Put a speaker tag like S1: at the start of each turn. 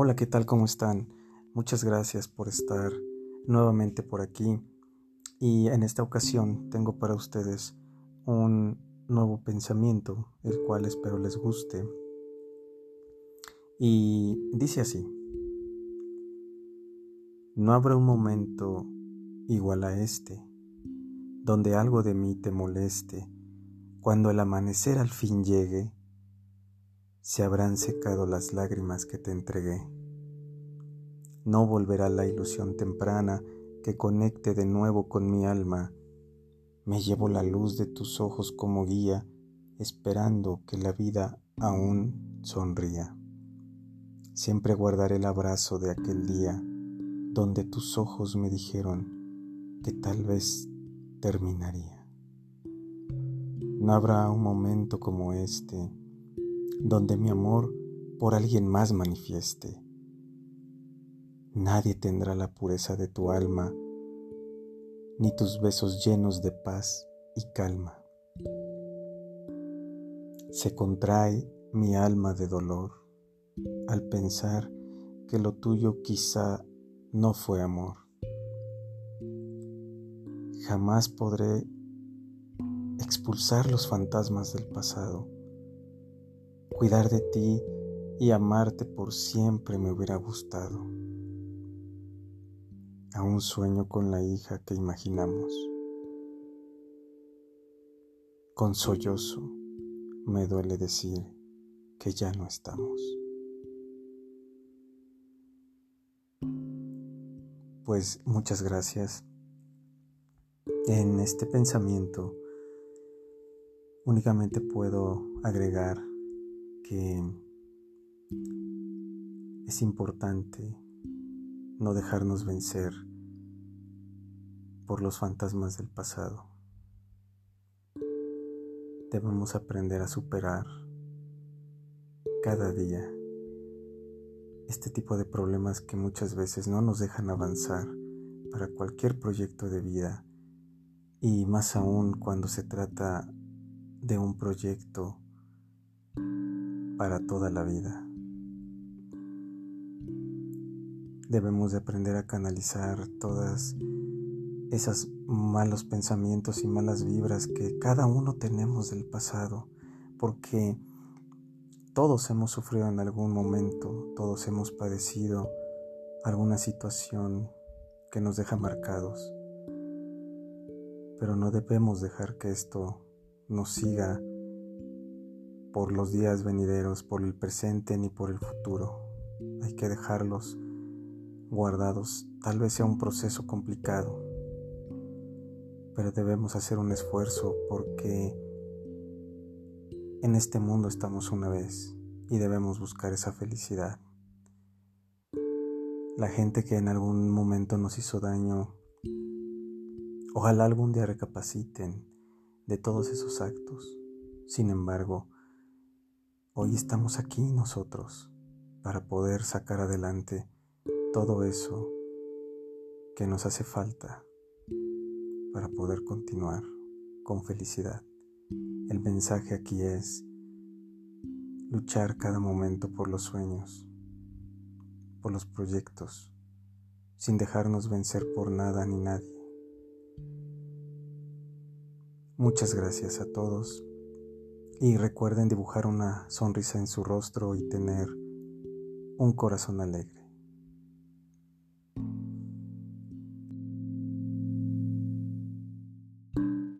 S1: Hola, ¿qué tal? ¿Cómo están? Muchas gracias por estar nuevamente por aquí y en esta ocasión tengo para ustedes un nuevo pensamiento, el cual espero les guste. Y dice así, no habrá un momento igual a este, donde algo de mí te moleste, cuando el amanecer al fin llegue, se habrán secado las lágrimas que te entregué. No volverá la ilusión temprana que conecte de nuevo con mi alma. Me llevo la luz de tus ojos como guía, esperando que la vida aún sonría. Siempre guardaré el abrazo de aquel día donde tus ojos me dijeron que tal vez terminaría. No habrá un momento como este donde mi amor por alguien más manifieste. Nadie tendrá la pureza de tu alma, ni tus besos llenos de paz y calma. Se contrae mi alma de dolor al pensar que lo tuyo quizá no fue amor. Jamás podré expulsar los fantasmas del pasado. Cuidar de ti y amarte por siempre me hubiera gustado. Aún sueño con la hija que imaginamos. Con sollozo me duele decir que ya no estamos. Pues muchas gracias. En este pensamiento únicamente puedo agregar que es importante no dejarnos vencer por los fantasmas del pasado. Debemos aprender a superar cada día este tipo de problemas que muchas veces no nos dejan avanzar para cualquier proyecto de vida y más aún cuando se trata de un proyecto para toda la vida. Debemos de aprender a canalizar todas esas malos pensamientos y malas vibras que cada uno tenemos del pasado, porque todos hemos sufrido en algún momento, todos hemos padecido alguna situación que nos deja marcados. Pero no debemos dejar que esto nos siga por los días venideros, por el presente ni por el futuro. Hay que dejarlos guardados. Tal vez sea un proceso complicado, pero debemos hacer un esfuerzo porque en este mundo estamos una vez y debemos buscar esa felicidad. La gente que en algún momento nos hizo daño, ojalá algún día recapaciten de todos esos actos. Sin embargo, hoy estamos aquí nosotros para poder sacar adelante todo eso que nos hace falta para poder continuar con felicidad. El mensaje aquí es luchar cada momento por los sueños, por los proyectos, sin dejarnos vencer por nada ni nadie. Muchas gracias a todos y recuerden dibujar una sonrisa en su rostro y tener un corazón alegre.